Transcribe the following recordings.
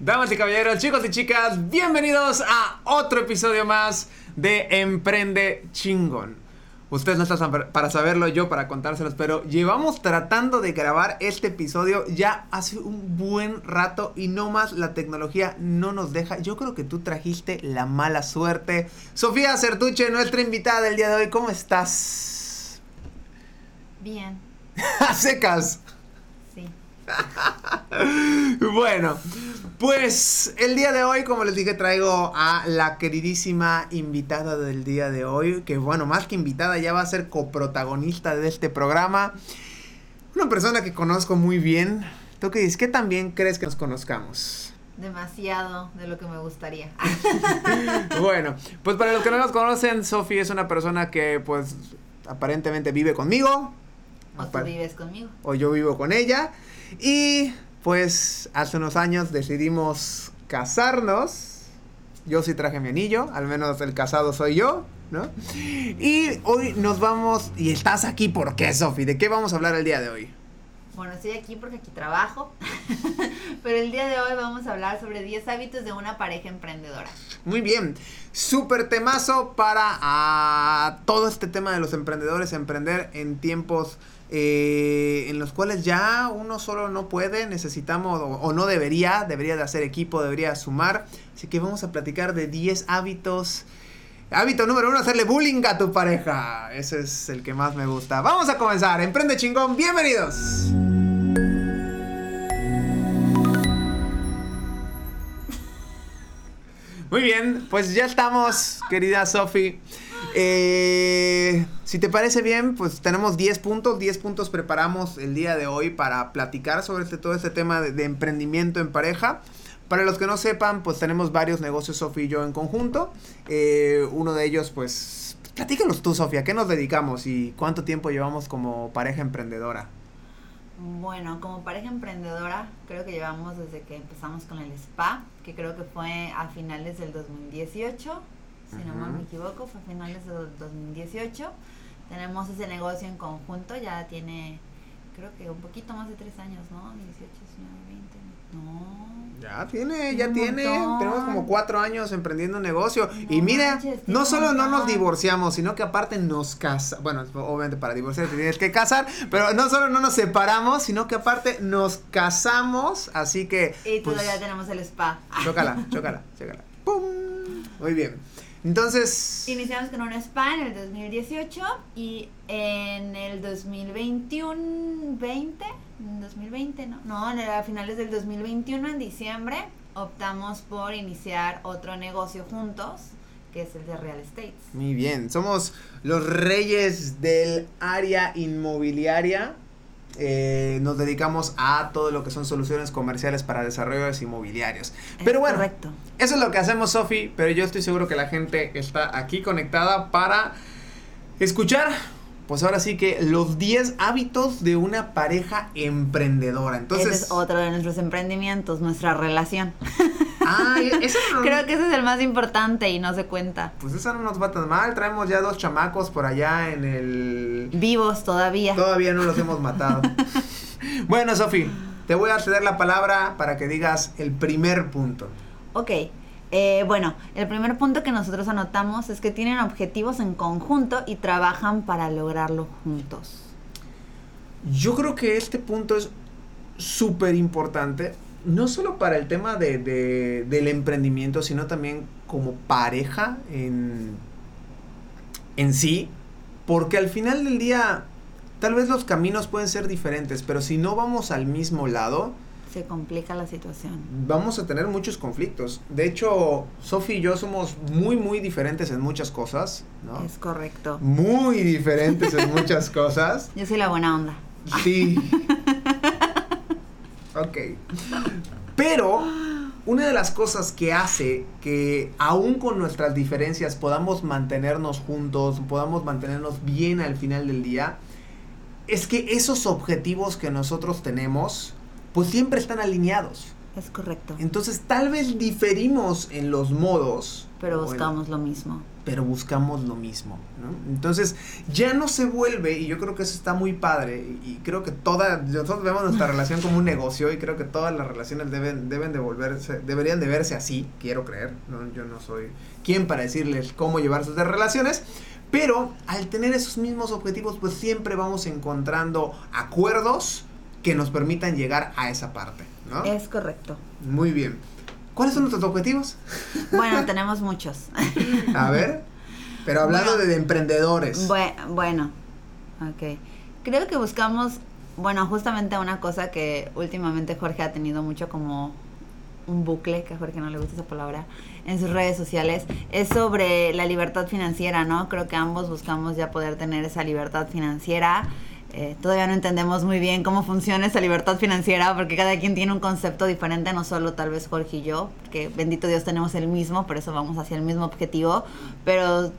Damas y caballeros, chicos y chicas, bienvenidos a otro episodio más de Emprende Chingón. Ustedes no están para saberlo, yo para contárselos, pero llevamos tratando de grabar este episodio ya hace un buen rato y no más la tecnología no nos deja. Yo creo que tú trajiste la mala suerte. Sofía Certuche, nuestra invitada del día de hoy, ¿cómo estás? Bien. Secas. Sí. bueno, pues el día de hoy, como les dije, traigo a la queridísima invitada del día de hoy, que bueno, más que invitada, ya va a ser coprotagonista de este programa. Una persona que conozco muy bien. ¿Tú qué dices? ¿Qué también crees que nos conozcamos? Demasiado de lo que me gustaría. bueno, pues para los que no nos conocen, Sofi es una persona que pues aparentemente vive conmigo. O tú vives conmigo. O yo vivo con ella. Y pues hace unos años decidimos casarnos. Yo sí traje mi anillo, al menos el casado soy yo, ¿no? Y hoy nos vamos, y estás aquí, ¿por qué, Sofi? ¿De qué vamos a hablar el día de hoy? Bueno, estoy aquí porque aquí trabajo, pero el día de hoy vamos a hablar sobre 10 hábitos de una pareja emprendedora. Muy bien, súper temazo para ah, todo este tema de los emprendedores, emprender en tiempos eh, en los cuales ya uno solo no puede, necesitamos o, no debería, debería de hacer equipo, debería sumar. Así que vamos a platicar de 10 hábitos. Hábito número uno, hacerle bullying a tu pareja. Ese es el que más me gusta. Vamos a comenzar. Emprende chingón, bienvenidos. Muy bien, pues ya estamos, querida Sofi. Eh, si te parece bien, pues tenemos 10 puntos, 10 puntos preparamos el día de hoy para platicar sobre este, todo este tema de, emprendimiento en pareja. Para los que no sepan, pues tenemos varios negocios Sofía y yo en conjunto. Eh, uno de ellos, pues, platícanos tú, Sofía, ¿qué nos dedicamos y cuánto tiempo llevamos como pareja emprendedora? Bueno, como pareja emprendedora, creo que llevamos desde que empezamos con el spa, que creo que fue a finales del 2018 si no me equivoco, fue a finales de 2018. Tenemos ese negocio en conjunto, ya tiene, creo que un poquito más de tres años, ¿no? 18, 19, 20, no. Ya tiene, ya tiene, tenemos como cuatro años emprendiendo un negocio. y mira, no solo no nos divorciamos, sino que aparte nos casamos, bueno, obviamente para divorciar tienes que casar, pero no solo no nos separamos, sino que aparte nos casamos, así que... Y todavía pues, tenemos el spa. Chócala, chócala, chócala. ¡Pum! Muy bien. Entonces... Iniciamos con un spa en el 2018 y en el 2021, 20, 2020, ¿no? No, a finales del 2021, en diciembre, optamos por iniciar otro negocio juntos, que es el de real estate. Muy bien, somos los reyes del área inmobiliaria eh, nos dedicamos a todo lo que son soluciones comerciales para desarrollos inmobiliarios. pero bueno, eso es lo que hacemos, Sofi, pero yo estoy seguro que la gente está aquí conectada para escuchar pues ahora sí que los 10 hábitos de una pareja emprendedora. Entonces, ese es otro de nuestros emprendimientos, nuestra relación. Creo que ese es el más importante y no se cuenta. Pues eso no nos va tan mal. Traemos ya dos chamacos por allá en el. Vivos todavía. Todavía no los hemos matado. bueno, Sofi, te voy a ceder la palabra para que digas el primer punto. Ok. Eh, bueno, el primer punto que nosotros anotamos es que tienen objetivos en conjunto y trabajan para lograrlo juntos. Yo creo que este punto es súper importante, no solo para el tema de, del emprendimiento, sino también como pareja en, en sí, porque al final del día tal vez los caminos pueden ser diferentes, pero si no vamos al mismo lado, se complica la situación. Vamos a tener muchos conflictos. De hecho, Sofi y yo somos muy, muy diferentes en muchas cosas, ¿no? Es correcto. Muy diferentes en muchas cosas. Yo soy la buena onda. Sí. ok. Pero una de las cosas que hace que aún con nuestras diferencias podamos mantenernos juntos, podamos mantenernos bien al final del día, es que esos objetivos que nosotros tenemos, pues siempre están alineados. Es correcto. Entonces tal vez diferimos en los modos. Pero buscamos lo mismo. Pero buscamos lo mismo, ¿no? Entonces ya no se vuelve, y yo creo que eso está muy padre, y creo que toda, nosotros vemos nuestra relación como un negocio, y creo que todas las relaciones deben, deben de volverse, deberían de verse así, quiero creer, ¿no? yo no soy quien para decirles cómo llevar sus relaciones, pero al tener esos mismos objetivos, pues siempre vamos encontrando acuerdos que nos permitan llegar a esa parte, ¿no? Es correcto. Muy bien. ¿Cuáles son nuestros objetivos? Bueno, tenemos muchos. A ver, pero hablando de, emprendedores. bueno, ok. Creo que buscamos, bueno, justamente una cosa que últimamente Jorge ha tenido mucho como un bucle, que a Jorge no le gusta esa palabra, en sus redes sociales, es sobre la libertad financiera, ¿no? Creo que ambos buscamos ya poder tener esa libertad financiera. Eh, todavía no entendemos muy bien cómo funciona esa libertad financiera porque cada quien tiene un concepto diferente, no solo tal vez Jorge y yo, que bendito Dios tenemos el mismo, por eso vamos hacia el mismo objetivo, pero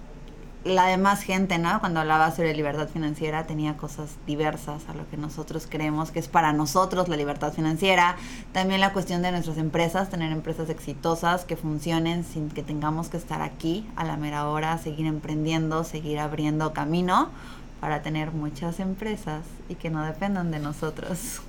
la demás gente, ¿no? Cuando hablaba sobre libertad financiera tenía cosas diversas a lo que nosotros creemos que es para nosotros la libertad financiera. También la cuestión de nuestras empresas, tener empresas exitosas que funcionen sin que tengamos que estar aquí a la mera hora, seguir emprendiendo, seguir abriendo camino para tener muchas empresas y que no dependan de nosotros.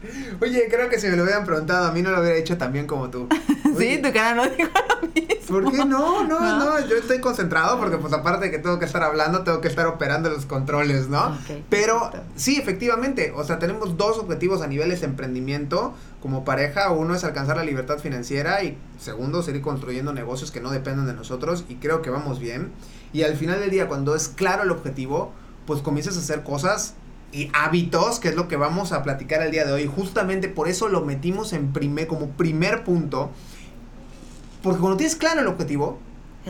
Oye, creo que si me lo hubieran preguntado, a mí no lo hubiera hecho tan bien como tú. sí, tu cara no dijo lo mismo. ¿Por qué no? No, no, yo estoy concentrado porque pues aparte de que tengo que estar hablando, tengo que estar operando los controles, ¿no? Pero sí, efectivamente, o sea, tenemos dos objetivos a niveles de emprendimiento como pareja. Uno es alcanzar la libertad financiera y segundo, seguir construyendo negocios que no dependan de nosotros y creo que vamos bien. Y al final del día, cuando es claro el objetivo, pues comienzas a hacer cosas y hábitos, que es lo que vamos a platicar el día de hoy. Justamente por eso lo metimos en primer, como primer punto. Porque cuando tienes claro el objetivo,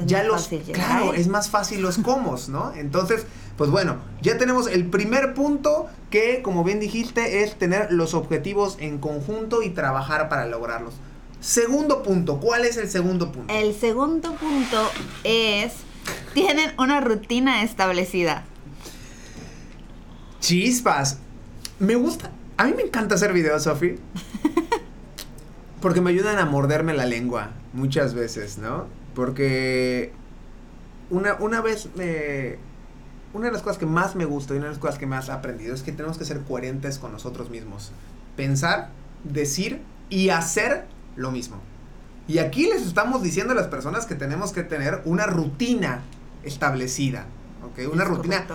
ya los claro, es más fácil los cómo, ¿no? Entonces, pues bueno, ya tenemos el primer punto que, como bien dijiste, es tener los objetivos en conjunto y trabajar para lograrlos. Segundo punto, ¿cuál es el segundo punto? El segundo punto es tienen una rutina establecida. Chispas. Me gusta. A mí me encanta hacer videos, Sofi. Porque me ayudan a morderme la lengua muchas veces, ¿no? Porque una, una vez me... Una de las cosas que más me gusta y una de las cosas que más he aprendido es que tenemos que ser coherentes con nosotros mismos. Pensar, decir y hacer lo mismo. Y aquí les estamos diciendo a las personas que tenemos que tener una rutina establecida. ¿ok? Una rutina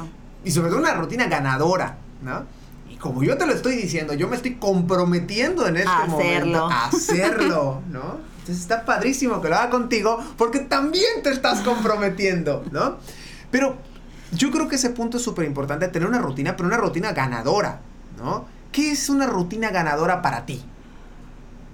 y sobre todo una rutina ganadora, ¿no? Y como yo te lo estoy diciendo, yo me estoy comprometiendo en este momento a hacerlo, ¿no? Entonces está padrísimo que lo haga contigo porque también te estás comprometiendo, ¿no? Pero yo creo que ese punto es súper importante, tener una rutina, pero una rutina ganadora, ¿no? ¿Qué es una rutina ganadora para ti?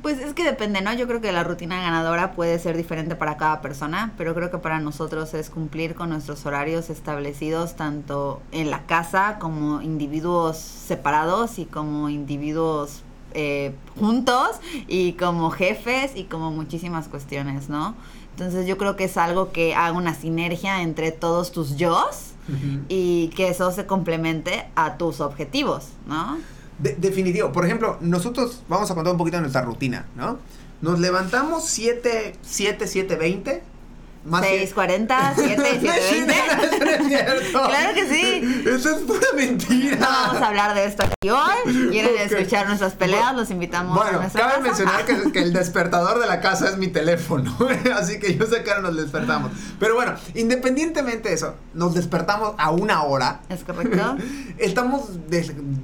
Pues es que depende, ¿no? Yo creo que la rutina ganadora puede ser diferente para cada persona, pero creo que para nosotros es cumplir con nuestros horarios establecidos tanto en la casa como individuos separados y como individuos eh, juntos y como jefes y como muchísimas cuestiones, ¿no? Entonces yo creo que es algo que haga una sinergia entre todos tus yo y que eso se complemente a tus objetivos, ¿no? Definitivo. Por ejemplo, nosotros vamos a contar un poquito de nuestra rutina, ¿no? Nos levantamos 7, 7, 7, 20 más 640, 7, 720. claro que sí. Eso es pura mentira. No vamos a hablar de esto aquí hoy. Quieren escuchar nuestras peleas, los invitamos bueno, a nuestra cabe mencionar que, que, el despertador de la casa es mi teléfono. Así que yo sé que ahora nos despertamos. Pero bueno, independientemente de eso, nos despertamos a una hora. Es correcto. Estamos,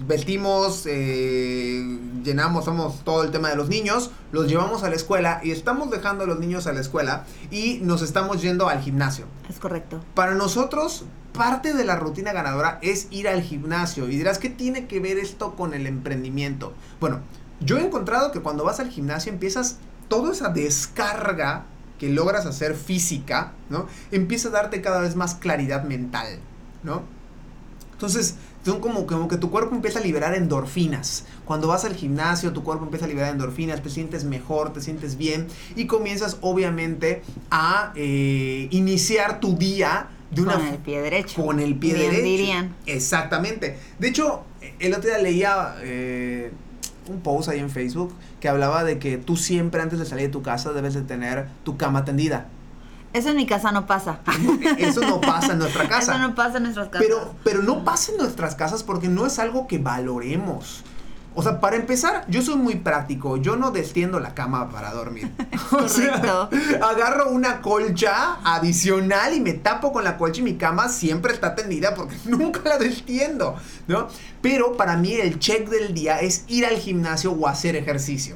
vestimos, eh, llenamos, somos todo el tema de los niños, los llevamos a la escuela y estamos dejando a los niños a la escuela y nos estamos yendo al gimnasio. Es correcto. Para nosotros, parte de la rutina ganadora es ir al gimnasio. Y dirás, ¿qué tiene que ver esto con el emprendimiento? Bueno, yo he encontrado que cuando vas al gimnasio empiezas toda esa descarga que logras hacer física, ¿no? Empieza a darte cada vez más claridad mental, ¿no? Entonces, son como, como que tu cuerpo empieza a liberar endorfinas. Cuando vas al gimnasio, tu cuerpo empieza a liberar endorfinas, te sientes mejor, te sientes bien y comienzas obviamente a eh, iniciar tu día de una con el pie derecho. Con el pie derecho. Dirían. Exactamente. De hecho, el otro día leía eh, un post ahí en Facebook que hablaba de que tú siempre antes de salir de tu casa debes de tener tu cama tendida. Eso en mi casa no pasa. Eso no pasa en nuestra casa. Eso no pasa en nuestras casas. Pero, pero no pasa en nuestras casas porque no es algo que valoremos. O sea, para empezar, yo soy muy práctico. Yo no destiendo la cama para dormir. o sea, agarro una colcha adicional y me tapo con la colcha y mi cama siempre está tendida porque nunca la destiendo, ¿no? Pero para mí el check del día es ir al gimnasio o hacer ejercicio,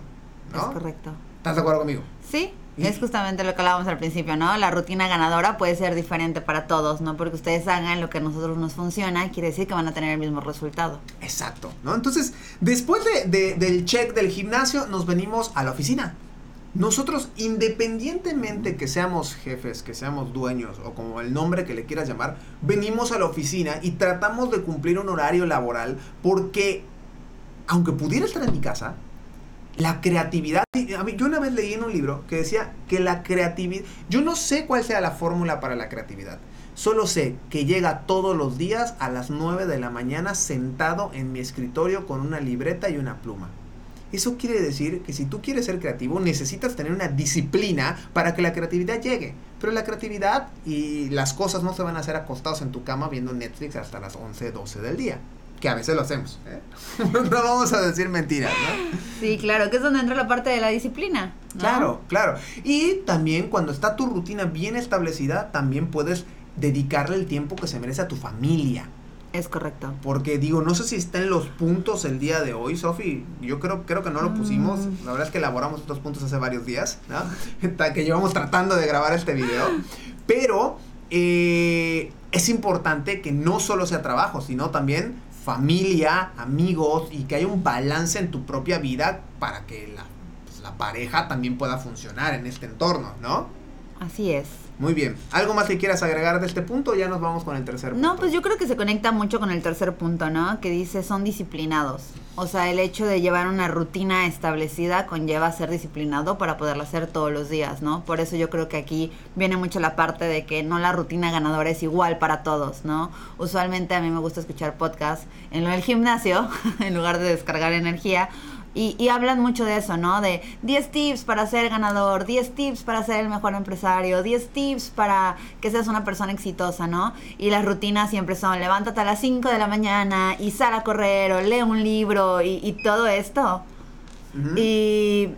Es correcto. ¿Estás de acuerdo conmigo? Sí, es justamente lo que hablábamos al principio, ¿no? La rutina ganadora puede ser diferente para todos, ¿no? Porque ustedes hagan lo que a nosotros nos funciona, quiere decir que van a tener el mismo resultado. Exacto, ¿no? Entonces, después de, de- del check del gimnasio, nos venimos a la oficina. Nosotros, independientemente que seamos jefes, que seamos dueños o como el nombre que le quieras llamar, venimos a la oficina y tratamos de cumplir un horario laboral porque, aunque pudiera estar en mi casa, la creatividad, a mí, yo una vez leí en un libro que decía que la creatividad, yo no sé cuál sea la fórmula para la creatividad, solo sé que llega todos los días a las 9 de la mañana sentado en mi escritorio con una libreta y una pluma. Eso quiere decir que si tú quieres ser creativo necesitas tener una disciplina para que la creatividad llegue. Pero la creatividad y las cosas no se van a hacer acostados en tu cama viendo Netflix hasta las 11, 12 del día. Que a veces lo hacemos. ¿eh? no vamos a decir mentiras, ¿no? Sí, claro, que es donde entra la parte de la disciplina. ¿no? Claro, claro. Y también cuando está tu rutina bien establecida, también puedes dedicarle el tiempo que se merece a tu familia. Es correcto. Porque digo, no sé si está en los puntos el día de hoy, Sofi. Yo creo, creo que no lo pusimos. Mm. La verdad es que elaboramos estos puntos hace varios días, ¿no? Que llevamos tratando de grabar este video. Pero eh, es importante que no solo sea trabajo, sino también familia, amigos y que haya un balance en tu propia vida para que la, pues, la pareja también pueda funcionar en este entorno, ¿no? Así es. Muy bien. ¿Algo más que quieras agregar de este punto? Ya nos vamos con el tercer punto. No, pues yo creo que se conecta mucho con el tercer punto, ¿no? Que dice son disciplinados. O sea, el hecho de llevar una rutina establecida conlleva ser disciplinado para poderla hacer todos los días, ¿no? Por eso yo creo que aquí viene mucho la parte de que no la rutina ganadora es igual para todos, ¿no? Usualmente a mí me gusta escuchar podcasts en lo del gimnasio, en lugar de descargar energía. Y, y hablan mucho de eso, ¿no? De 10 tips para ser ganador, 10 tips para ser el mejor empresario, 10 tips para que seas una persona exitosa, ¿no? Y las rutinas siempre son levántate a las 5 de la mañana y sal a correr o lee un libro y, y todo esto. Ujú. Y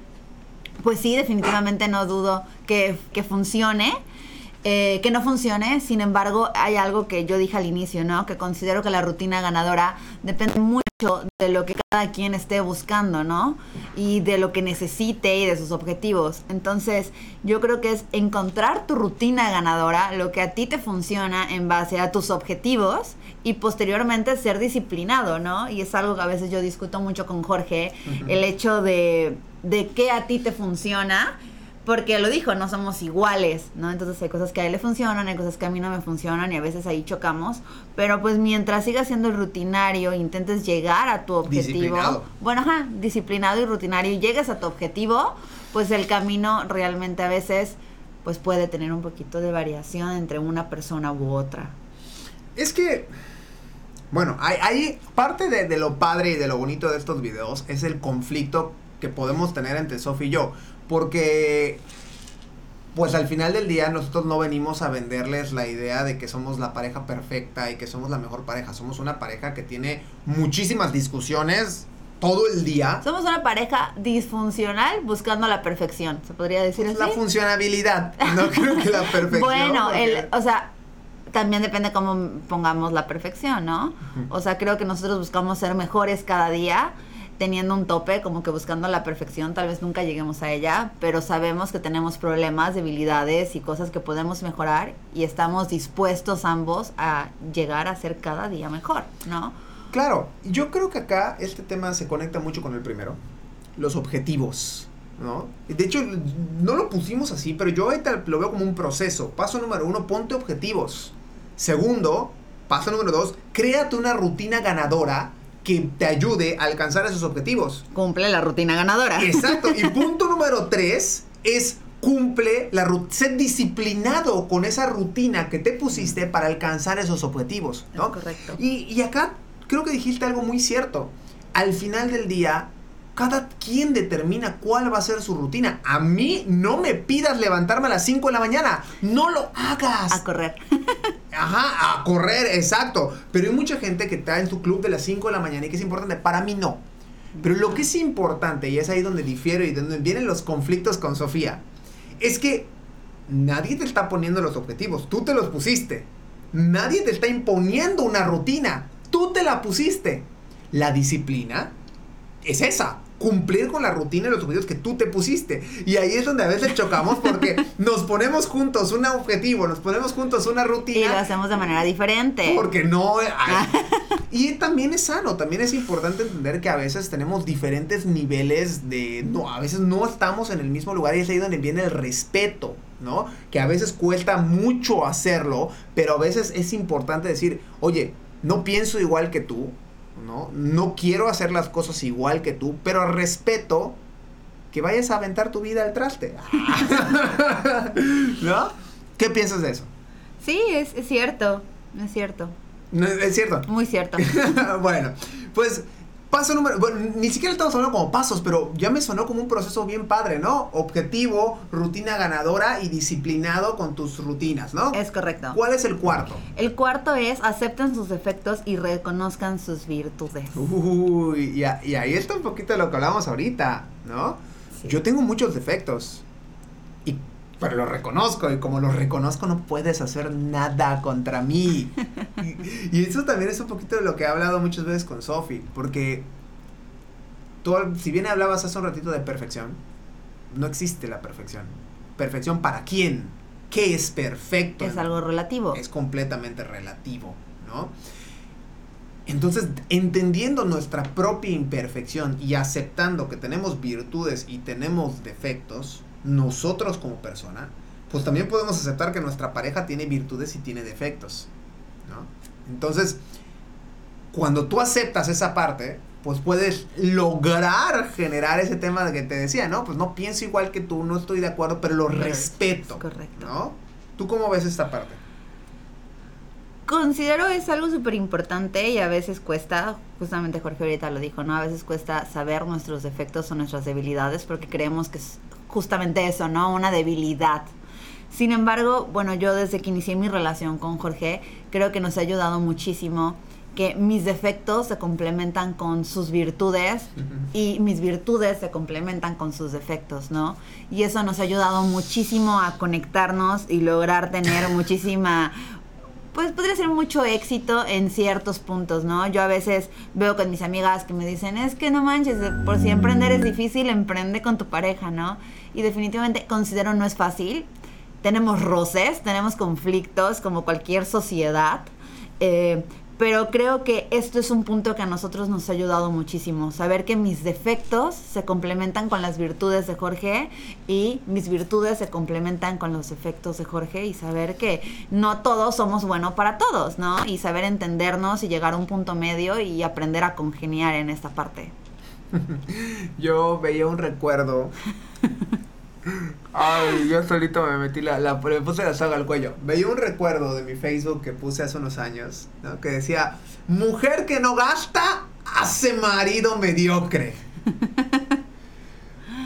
pues sí, definitivamente no dudo que, que funcione. eh, que no funcione, sin embargo, hay algo que yo dije al inicio, ¿no? Que considero que la rutina ganadora depende mucho de lo que cada quien esté buscando, ¿no? Y de lo que necesite y de sus objetivos. Entonces, yo creo que es encontrar tu rutina ganadora, lo que a ti te funciona en base a tus objetivos y posteriormente ser disciplinado, ¿no? Y es algo que a veces yo discuto mucho con Jorge, el hecho de, de qué a ti te funciona porque lo dijo, no somos iguales, ¿no? Entonces hay cosas que a él le funcionan, hay cosas que a mí no me funcionan y a veces ahí chocamos. Pero pues mientras sigas siendo el rutinario, intentes llegar a tu objetivo. Disciplinado. Bueno, ajá, disciplinado y rutinario y llegues a tu objetivo, pues el camino realmente a veces pues puede tener un poquito de variación entre una persona u otra. Es que, bueno, hay, hay parte de, de lo padre y de lo bonito de estos videos es el conflicto que podemos tener entre Sofi y yo. Porque, pues al final del día nosotros no venimos a venderles la idea de que somos la pareja perfecta y que somos la mejor pareja. Somos una pareja que tiene muchísimas discusiones todo el día. Somos una pareja disfuncional buscando la perfección, ¿se podría decir así? La funcionabilidad, no creo que la perfección. Bueno, porque- el, o sea, también depende cómo pongamos la perfección, ¿no? O sea, creo que nosotros buscamos ser mejores cada día, teniendo un tope, como que buscando la perfección, tal vez nunca lleguemos a ella, pero sabemos que tenemos problemas, debilidades y cosas que podemos mejorar y estamos dispuestos ambos a llegar a ser cada día mejor, ¿no? Claro, yo creo que acá este tema se conecta mucho con el primero, los objetivos, ¿no? De hecho, no lo pusimos así, pero yo ahorita lo veo como un proceso. Paso número uno, ponte objetivos. Segundo, paso número dos, créate una rutina ganadora que te ayude a alcanzar esos objetivos. Cumple la rutina ganadora. Exacto. Y punto número tres es cumple la rutina, sé disciplinado con esa rutina que te pusiste para alcanzar esos objetivos, ¿no? Es correcto. Y, y acá creo que dijiste algo muy cierto. Al final del día, cada quien determina cuál va a ser su rutina. A mí no me pidas levantarme a las 5 de la mañana. No lo hagas. A correr. Ajá, a correr, exacto. Pero hay mucha gente que está en su club de las 5 de la mañana y que es importante. Para mí no. Pero lo que es importante, y es ahí donde difiero y donde vienen los conflictos con Sofía, es que nadie te está poniendo los objetivos. Tú te los pusiste. Nadie te está imponiendo una rutina. Tú te la pusiste. La disciplina es esa cumplir con la rutina y los objetivos que tú te pusiste. Y ahí es donde a veces chocamos porque nos ponemos juntos un objetivo, nos ponemos juntos una rutina. Y lo hacemos de manera diferente. Porque no... y también es sano, también es importante entender que a veces tenemos diferentes niveles de... No, a veces no estamos en el mismo lugar y es ahí donde viene el respeto. ¿no? Que a veces cuesta mucho hacerlo, pero a veces es importante decir, oye, no pienso igual que tú, ¿no? No quiero hacer las cosas igual que tú, pero respeto que vayas a aventar tu vida al traste. ¿No? ¿Qué piensas de eso? Sí, es, es cierto, es cierto. ¿Es cierto? Muy cierto. bueno, pues Paso número, bueno, ni siquiera estamos hablando como pasos, pero ya me sonó como un proceso bien padre, ¿no? Objetivo, rutina ganadora y disciplinado con tus rutinas, ¿no? Es correcto. ¿Cuál es el cuarto? El cuarto es acepten sus defectos y reconozcan sus virtudes. Uy, y, ahí está un poquito lo que hablamos ahorita, ¿no? Yo tengo muchos defectos. Pero lo reconozco y como lo reconozco no puedes hacer nada contra mí. y, eso también es un poquito de lo que he hablado muchas veces con Sophie, porque tú, si bien hablabas hace un ratito de perfección, no existe la perfección. ¿Perfección para quién? ¿Qué es perfecto? Es algo relativo. Es completamente relativo, ¿no? Entonces, entendiendo nuestra propia imperfección y aceptando que tenemos virtudes y tenemos defectos, nosotros como persona, pues también podemos aceptar que nuestra pareja tiene virtudes y tiene defectos. ¿no? Entonces, cuando tú aceptas esa parte, pues puedes lograr generar ese tema de que te decía, ¿no? Pues no pienso igual que tú, no estoy de acuerdo, pero lo respeto. Correcto. ¿No? ¿Tú cómo ves esta parte? Considero es algo súper importante y a veces cuesta, justamente Jorge ahorita lo dijo, ¿no? A veces cuesta saber nuestros defectos o nuestras debilidades porque creemos que justamente eso, ¿no? Una debilidad. Sin embargo, bueno, yo desde que inicié mi relación con Jorge, creo que nos ha ayudado muchísimo que mis defectos se complementan con sus virtudes y mis virtudes se complementan con sus defectos, ¿no? Y eso nos ha ayudado muchísimo a conectarnos y lograr tener muchísima pues podría ser mucho éxito en ciertos puntos, ¿no? Yo a veces veo con mis amigas que me dicen, es que no manches, por si emprender es difícil, emprende con tu pareja, ¿no? Y definitivamente considero no es fácil. Tenemos roces, tenemos conflictos como cualquier sociedad. Eh, pero creo que esto es un punto que a nosotros nos ha ayudado muchísimo, saber que mis defectos se complementan con las virtudes de Jorge y mis virtudes se complementan con los defectos de Jorge y saber que no todos somos buenos para todos, ¿no? Y saber entendernos y llegar a un punto medio y aprender a congeniar en esta parte. Yo veía un recuerdo Ay, yo solito me metí la, la, me puse la saga al cuello. Veía un recuerdo de mi Facebook que puse hace unos años, ¿no? Que decía, mujer que no gasta, hace marido mediocre.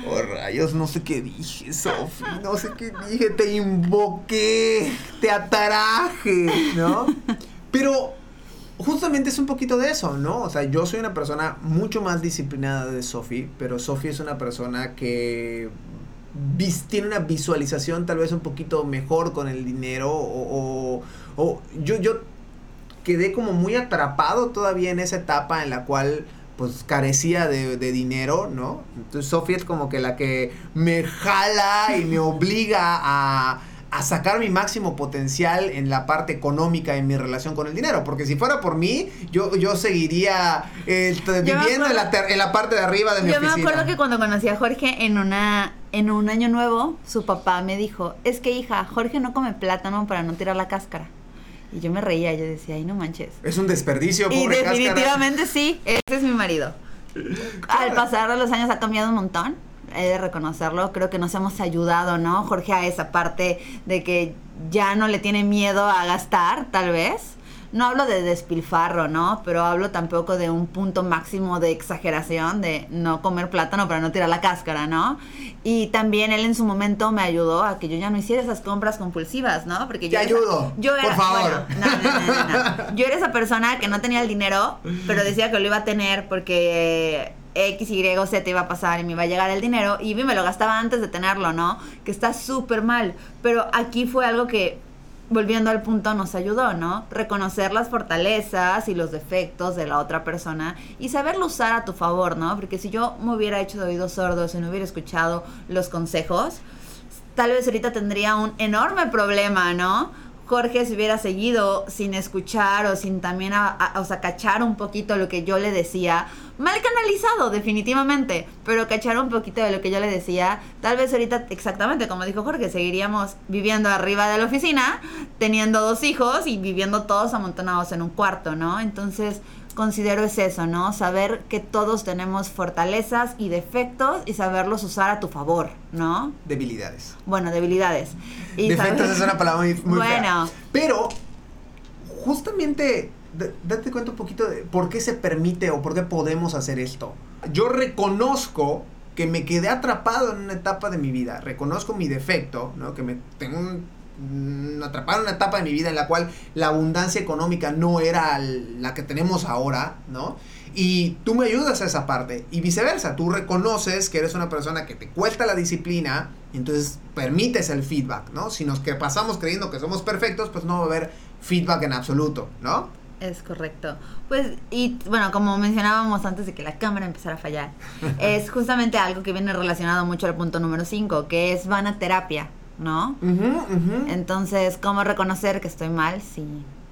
Oh, rayos, no sé qué dije, Sofi, no sé qué dije, te invoqué, te ataraje, ¿no? Pero justamente es un poquito de eso, ¿no? O sea, yo soy una persona mucho más disciplinada de Sofi, pero Sofi es una persona que tiene una visualización tal vez un poquito mejor con el dinero o, yo, yo quedé como muy atrapado todavía en esa etapa en la cual pues carecía de, de dinero, ¿no? Entonces Sofía es como que la que me jala y me obliga a a sacar mi máximo potencial en la parte económica en mi relación con el dinero. Porque si fuera por mí, yo, yo seguiría este, viviendo en la, en la, parte de arriba de mi yo Yo me acuerdo que cuando conocí a Jorge en una en un año nuevo, su papá me dijo, es que hija, Jorge no come plátano para no tirar la cáscara. Y yo me reía, yo decía, ay, no manches. Es un desperdicio, pobre Y definitivamente sí, ese es mi marido. Al pasar de los años ha cambiado un montón he de reconocerlo, creo que nos hemos ayudado, ¿no? Jorge a esa parte de que ya no le tiene miedo a gastar, tal vez. No hablo de despilfarro, ¿no? Pero hablo tampoco de un punto máximo de exageración, de no comer plátano para no tirar la cáscara, ¿no? Y también él en su momento me ayudó a que yo ya no hiciera esas compras compulsivas, ¿no? Porque yo Te ayudo. yo era, por favor. no, no, no, Yo era esa persona que no tenía el dinero, pero decía que lo iba a tener porque X, Y, Z iba a pasar y me iba a llegar el dinero y me lo gastaba antes de tenerlo, ¿no? Que está súper mal. Pero aquí fue algo que, volviendo al punto, nos ayudó, ¿no? Reconocer las fortalezas y los defectos de la otra persona y saberlo usar a tu favor, ¿no? Porque si yo me hubiera hecho de oídos sordos y no hubiera escuchado los consejos, tal vez ahorita tendría un enorme problema, ¿no? Jorge se hubiera seguido sin escuchar o sin también, o sea, cachar un poquito lo que yo le decía, mal canalizado definitivamente, pero cachar un poquito de lo que yo le decía, tal vez ahorita exactamente como dijo Jorge, seguiríamos viviendo arriba de la oficina, teniendo dos hijos y viviendo todos amontonados en un cuarto, ¿no? Entonces, considero es eso, ¿no? Saber que todos tenemos fortalezas y defectos y saberlos usar a tu favor, ¿no? Debilidades. Bueno, debilidades. Y defectos es una palabra muy, muy Bueno. Pero justamente date cuenta un poquito de por qué se permite o por qué podemos hacer esto. Yo reconozco que me quedé atrapado en una etapa de mi vida, reconozco mi defecto, ¿no? Que me tengo un Mm, atrapar una etapa de mi vida en la cual la abundancia económica no era la que tenemos ahora, ¿no? Y tú me ayudas a esa parte. Y viceversa, tú reconoces que eres una persona que te cuesta la disciplina, y entonces permites el feedback, ¿no? Si nos que pasamos creyendo que somos perfectos, pues no va a haber feedback en absoluto, ¿no? Es correcto. Pues, y bueno, como mencionábamos antes de que la cámara empezara a fallar, es justamente algo que viene relacionado mucho al punto número 5, que es vana terapia. ¿no? Entonces, ¿cómo reconocer que estoy mal si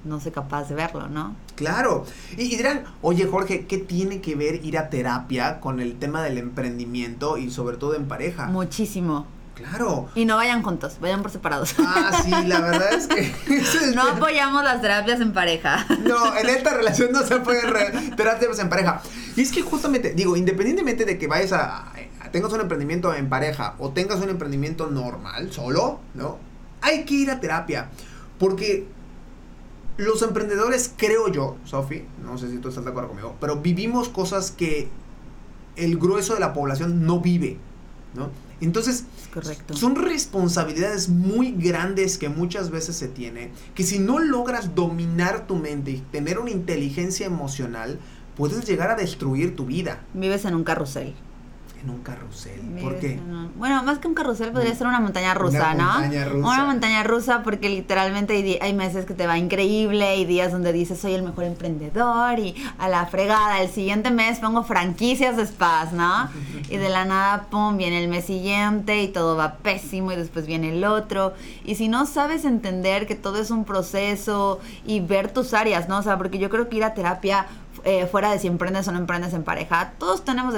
no soy capaz de verlo, ¿no? Claro. Y, dirán, oye Jorge, ¿qué tiene que ver ir a terapia con el tema del emprendimiento y sobre todo en pareja? Muchísimo. Claro. Y no vayan juntos, vayan por separados. Ah, sí, la verdad es que... no apoyamos las terapias en pareja. No, en esta relación no se apoyan terapias en pareja. Y es que justamente, digo, independientemente de que vayas a, tengas un emprendimiento en pareja o tengas un emprendimiento normal, solo, ¿no? Hay que ir a terapia. Porque los emprendedores, creo yo, Sofi, no sé si tú estás de acuerdo conmigo, pero vivimos cosas que el grueso de la población no vive, ¿no? Entonces, son responsabilidades muy grandes que muchas veces se tiene, que si no logras dominar tu mente y tener una inteligencia emocional, puedes llegar a destruir tu vida. Vives en un carrusel en un carrusel. ¿Por qué? Bueno, más que un carrusel podría ser una montaña rusa, una ¿no? Montaña rusa. Una montaña rusa porque literalmente hay, meses que te va increíble y días donde dices soy el mejor emprendedor y a la fregada. El siguiente mes pongo franquicias de spas, ¿no? y de la nada, pum, viene el mes siguiente y todo va pésimo y después viene el otro. Y si no sabes entender que todo es un proceso y ver tus áreas, ¿no? O sea, porque yo creo que ir a terapia eh, fuera de si emprendes o no emprendes en pareja, todos tenemos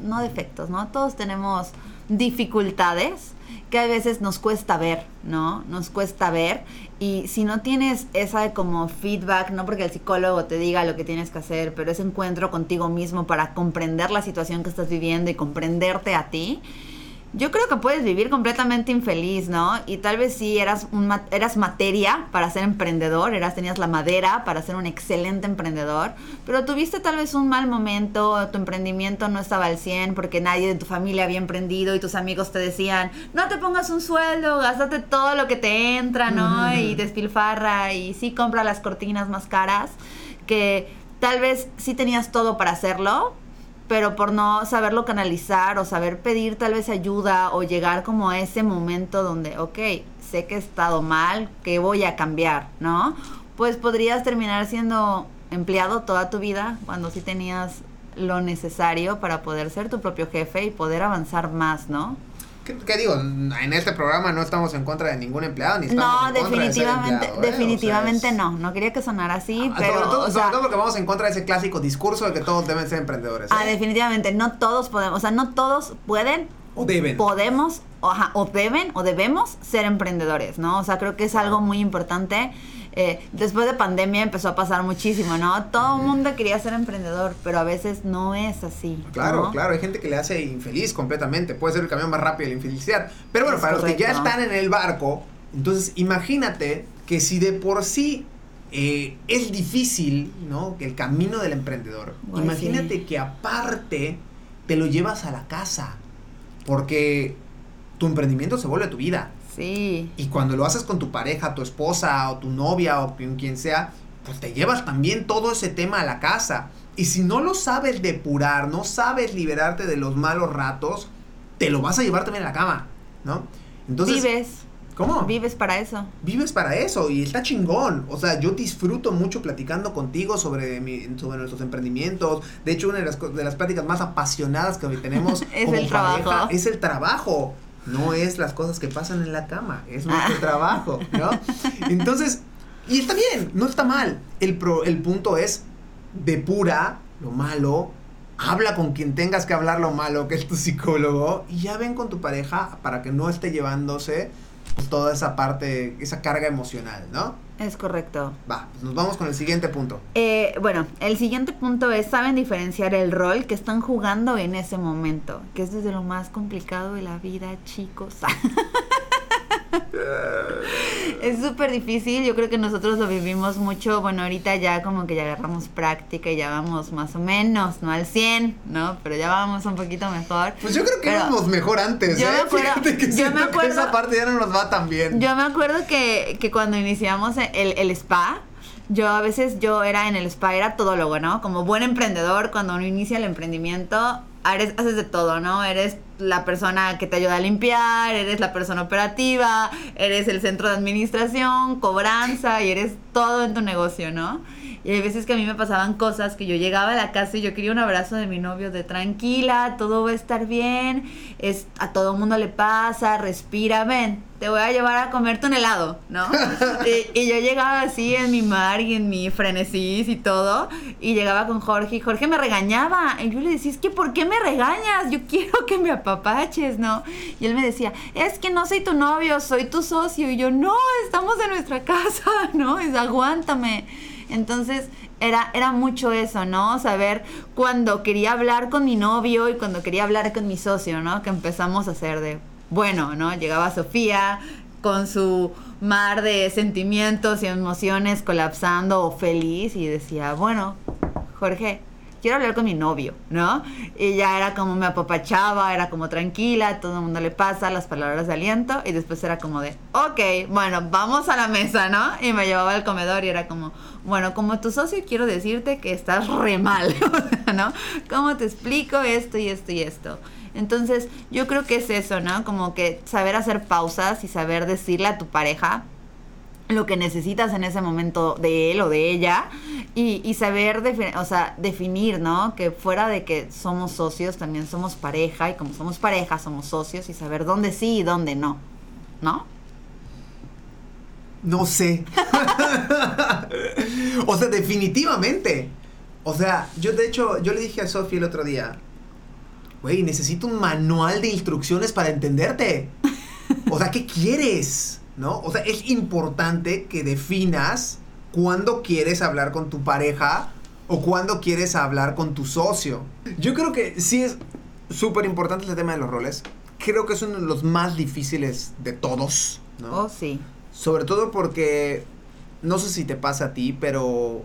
no defectos, ¿no? Todos tenemos dificultades que a veces nos cuesta ver, ¿no? Nos cuesta ver y si no tienes esa como feedback, no porque el psicólogo te diga lo que tienes que hacer, pero ese encuentro contigo mismo para comprender la situación que estás viviendo y comprenderte a ti, yo creo que puedes vivir completamente infeliz, ¿no? Y tal vez sí eras, un, eras materia para ser emprendedor, eras, tenías la madera para ser un excelente emprendedor, pero tuviste tal vez un mal momento, tu emprendimiento no estaba al 100 porque nadie de tu familia había emprendido y tus amigos te decían, no te pongas un sueldo, gástate todo lo que te entra, ¿no? Y despilfarra y sí compra las cortinas más caras, que tal vez sí tenías todo para hacerlo, pero por no saberlo canalizar o saber pedir tal vez ayuda o llegar como a ese momento donde, ok, sé que he estado mal, que voy a cambiar, ¿no? Pues podrías terminar siendo empleado toda tu vida cuando sí tenías lo necesario para poder ser tu propio jefe y poder avanzar más, ¿no? ¿Qué, digo? En este programa no estamos en contra de ningún empleado, ni estamos no, definitivamente, ¿eh? definitivamente no. No quería que sonara así, ah, pero. Sobre todo, porque vamos en contra de ese clásico discurso de que todos deben ser emprendedores. Ah, ¿eh? definitivamente. No todos podemos, o sea, no todos pueden. O deben. Podemos, o, o deben, o debemos ser emprendedores, ¿no? O sea, creo que es algo muy importante. Eh, después de pandemia empezó a pasar muchísimo, ¿no? Todo el mundo quería ser emprendedor, pero a veces no es así. Claro, claro, hay gente que le hace infeliz completamente, puede ser el camión más rápido de la infelicidad. Pero bueno, para los que ya están en el barco, entonces imagínate que si de por sí eh, es difícil, ¿no? El camino del emprendedor. Imagínate sí. que aparte te lo llevas a la casa, porque tu emprendimiento se vuelve tu vida. Sí. Y cuando lo haces con tu pareja, tu esposa o tu novia o con quien sea, pues te llevas también todo ese tema a la casa. Y si no lo sabes depurar, no sabes liberarte de los malos ratos, te lo vas a llevar también a la cama, ¿no? Entonces, Vives. ¿cómo? Vives para eso. Vives para eso y está chingón. O sea, yo disfruto mucho platicando contigo sobre, mi, sobre nuestros emprendimientos. De hecho, una de las, de las pláticas más apasionadas que hoy tenemos Es como el pareja trabajo. es el trabajo. No es las cosas que pasan en la cama, es Ah. nuestro trabajo, ¿no? Entonces, y está bien, no está mal. El, pro- el punto es depura lo malo, habla con quien tengas que hablar lo malo, que es tu psicólogo, y ya ven con tu pareja para que no esté llevándose toda esa parte, esa carga emocional, ¿no? Es correcto. Va, pues nos vamos con el siguiente punto. Eh, bueno, el siguiente punto es, saben diferenciar el rol que están jugando en ese momento, que es desde lo más complicado de la vida, chicos. es súper difícil, yo creo que nosotros lo vivimos mucho, bueno, ahorita ya como que ya agarramos práctica y ya vamos más o menos, no al 100, ¿no? Pero ya vamos un poquito mejor. Pues yo creo que Pero éramos mejor antes, yo ¿eh? me acuerdo- Fíjate que yo me que acuerdo- esa parte ya no nos va tan bien. Yo me acuerdo que, que cuando iniciamos el, el spa, yo a veces yo era en el spa, era todólogo, ¿no? Como buen emprendedor, cuando uno inicia el emprendimiento, eres, haces de todo, ¿no? Eres la persona que te ayuda a limpiar, eres la persona operativa, eres el centro de administración, cobranza y eres todo en tu negocio, ¿no? Y hay veces que a mí me pasaban cosas que yo llegaba a la casa y yo quería un abrazo de mi novio de tranquila, todo va a estar bien, es, a todo mundo le pasa, respira, ven, te voy a llevar a comerte un helado, ¿no? y, y yo llegaba así en mi mar y en mi frenesí y todo, y llegaba con Jorge y Jorge me regañaba. Y yo le decía, es que ¿por qué me regañas? Yo quiero que me apapaches, ¿no? Y él me decía, es que no soy tu novio, soy tu socio. Y yo, no, estamos en nuestra casa, ¿no? Es aguántame. Entonces era, era mucho eso, ¿no? Saber cuando quería hablar con mi novio y cuando quería hablar con mi socio, ¿no? Que empezamos a hacer de, bueno, ¿no? Llegaba Sofía con su mar de sentimientos y emociones colapsando o feliz y decía, bueno, Jorge, quiero hablar con mi novio, ¿no? Y ya era como me apapachaba, era como tranquila, todo el mundo le pasa las palabras de aliento y después era como de, ok, bueno, vamos a la mesa, ¿no? Y me llevaba al comedor y era como, bueno, como tu socio quiero decirte que estás re mal, ¿no? ¿Cómo te explico esto y esto y esto? Entonces, yo creo que es eso, ¿no? Como que saber hacer pausas y saber decirle a tu pareja, lo que necesitas en ese momento de él o de ella y, saber o sea, definir, ¿no? Que fuera de que somos socios, también somos pareja y como somos pareja, somos socios y saber dónde sí y dónde no, ¿no? No sé. o sea, definitivamente. O sea, yo de hecho, yo le dije a Sofía el otro día, güey, necesito un manual de instrucciones para entenderte. O sea, ¿qué quieres? ¿No? O sea, es importante que definas cuándo quieres hablar con tu pareja o cuándo quieres hablar con tu socio. Yo creo que sí es súper importante el tema de los roles. Creo que es uno de los más difíciles de todos, ¿no? Oh, sí. Sobre todo porque, no sé si te pasa a ti, pero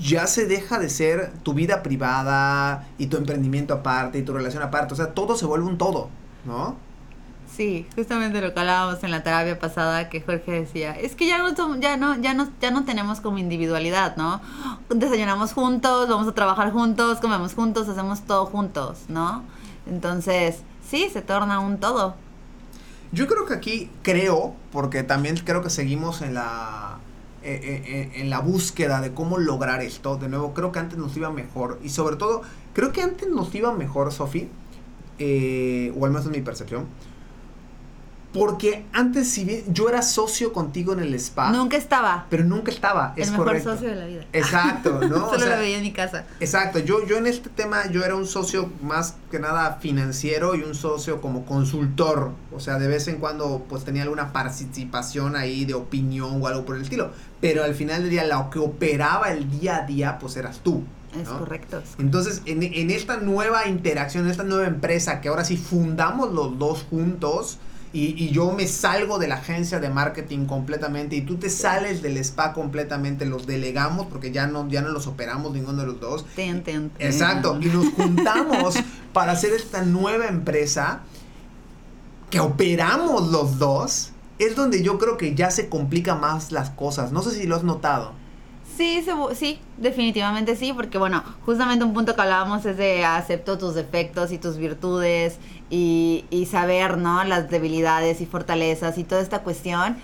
ya se deja de ser tu vida privada y tu emprendimiento aparte y tu relación aparte. O sea, todo se vuelve un todo, ¿no? Sí, justamente lo que hablábamos en la terapia pasada que Jorge decía, es que ya no, ya no, tenemos como individualidad, ¿no? Desayunamos juntos, vamos a trabajar juntos, comemos juntos, hacemos todo juntos, ¿no? Entonces, sí, se torna un todo. Yo creo que aquí creo, porque también creo que seguimos en la eh, eh, eh, en la búsqueda de cómo lograr esto. De nuevo, creo que antes nos iba mejor. Y sobre todo, creo que antes nos iba mejor, Sofi. eh, o al menos es mi percepción. Porque antes, si bien yo era socio contigo en el spa, Nunca estaba pero nunca estaba. el es mejor correcto. socio de la vida. Exacto, ¿no? O Solo sea, lo veía en mi casa. Exacto, yo, yo en este tema yo era un socio más que nada financiero y un socio como consultor, o sea, de vez en cuando pues tenía alguna participación ahí de opinión o algo por el estilo, pero al final del día lo que operaba el día a día pues eras tú. Es ¿no? correcto. Entonces, en, en esta nueva interacción, en esta nueva empresa que ahora sí fundamos los dos juntos y, y, yo me salgo de la agencia de marketing completamente y tú te sales del spa completamente, los delegamos porque ya no, ya no los operamos ninguno de los dos. Exacto, y nos juntamos para hacer esta nueva empresa que operamos los dos, es donde yo creo que ya se complica más las cosas. No sé si lo has notado. Sí, sí, definitivamente sí, porque bueno, justamente un punto que hablábamos es de acepto tus defectos y tus virtudes y, y saber, ¿no? Las debilidades y fortalezas y toda esta cuestión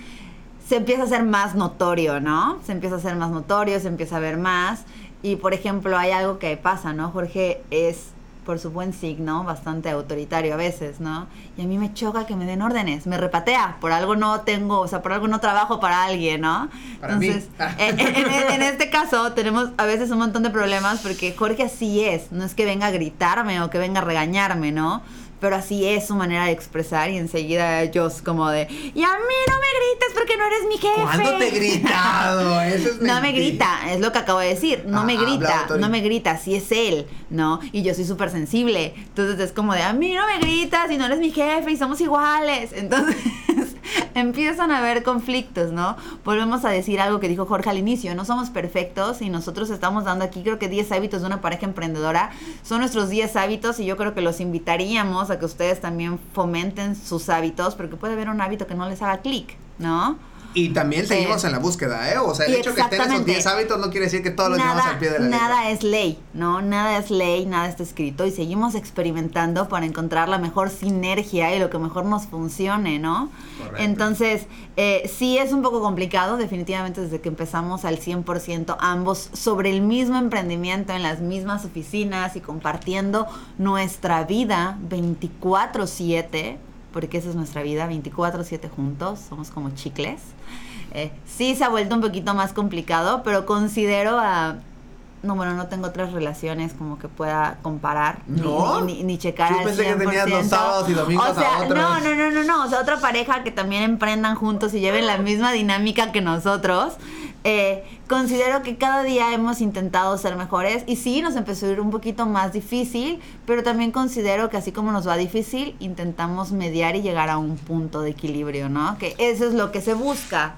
se empieza a ser más notorio, ¿no? Se empieza a ser más notorio, se empieza a ver más. Y por ejemplo, hay algo que pasa, ¿no? Jorge es por su buen signo, bastante autoritario a veces, ¿no? Y a mí me choca que me den órdenes, me repatea, por algo no tengo, o sea, por algo no trabajo para alguien, ¿no? Entonces, En, este caso tenemos a veces un montón de problemas porque Jorge así es, no es que venga a gritarme o que venga a regañarme, ¿no? Pero así es su manera de expresar y enseguida ellos como de, y a mí no me grites porque no eres mi jefe. ¿Cuándo te he gritado? Eso es no me grita, es lo que acabo de decir, no me grita, no me grita, así es él, ¿no? Y yo soy súper sensible, entonces es como de, a mí no me gritas y no eres mi jefe y somos iguales, entonces empiezan a haber conflictos, ¿no? Volvemos a decir algo que dijo Jorge al inicio, no somos perfectos y nosotros estamos dando aquí creo que 10 hábitos de una pareja emprendedora, son nuestros 10 hábitos y yo creo que los invitaríamos a que ustedes también fomenten sus hábitos, porque puede haber un hábito que no les haga clic, ¿no? Y también seguimos en la búsqueda, ¿eh? O sea, el hecho que estén esos 10 hábitos no quiere decir que todos los llevamos al pie de la Nada es ley, ¿no? Nada es ley, nada está escrito y seguimos experimentando para encontrar la mejor sinergia y lo que mejor nos funcione, ¿no? Correcto. Entonces, eh, sí es un poco complicado, definitivamente desde que empezamos al 100% ambos sobre el mismo emprendimiento, en las mismas oficinas y compartiendo nuestra vida 24/7 porque esa es nuestra vida, 24/7 juntos, somos como chicles. Eh, sí se ha vuelto un poquito más complicado, pero considero a... No, bueno, no tengo otras relaciones como que pueda comparar ¿No? ni, ni, checar Yo pensé que tenías los sábados y domingos o sea, a otros. No, no, no, no, no, o sea, otra pareja que también emprendan juntos y lleven la misma dinámica que nosotros. Eh, considero que cada día hemos intentado ser mejores y sí, nos empezó a ir un poquito más difícil, pero también considero que así como nos va difícil, intentamos mediar y llegar a un punto de equilibrio, ¿no? Que eso es lo que se busca.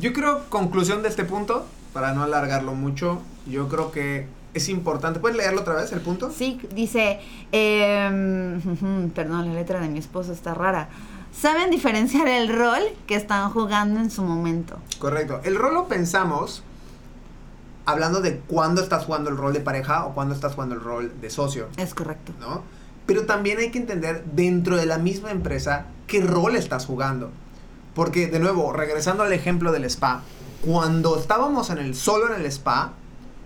Yo creo, conclusión de este punto, para no alargarlo mucho, yo creo que es importante. ¿Puedes leerlo otra vez, el punto? Sí, dice, eh, perdón, la letra de mi esposo está rara saben diferenciar el rol que están jugando en su momento. Correcto. El rol lo pensamos hablando de cuándo estás jugando el rol de pareja o cuándo estás jugando el rol de socio. Es correcto. ¿No? Pero también hay que entender dentro de la misma empresa qué rol estás jugando. Porque, de nuevo, regresando al ejemplo del spa, cuando estábamos en el solo en el spa,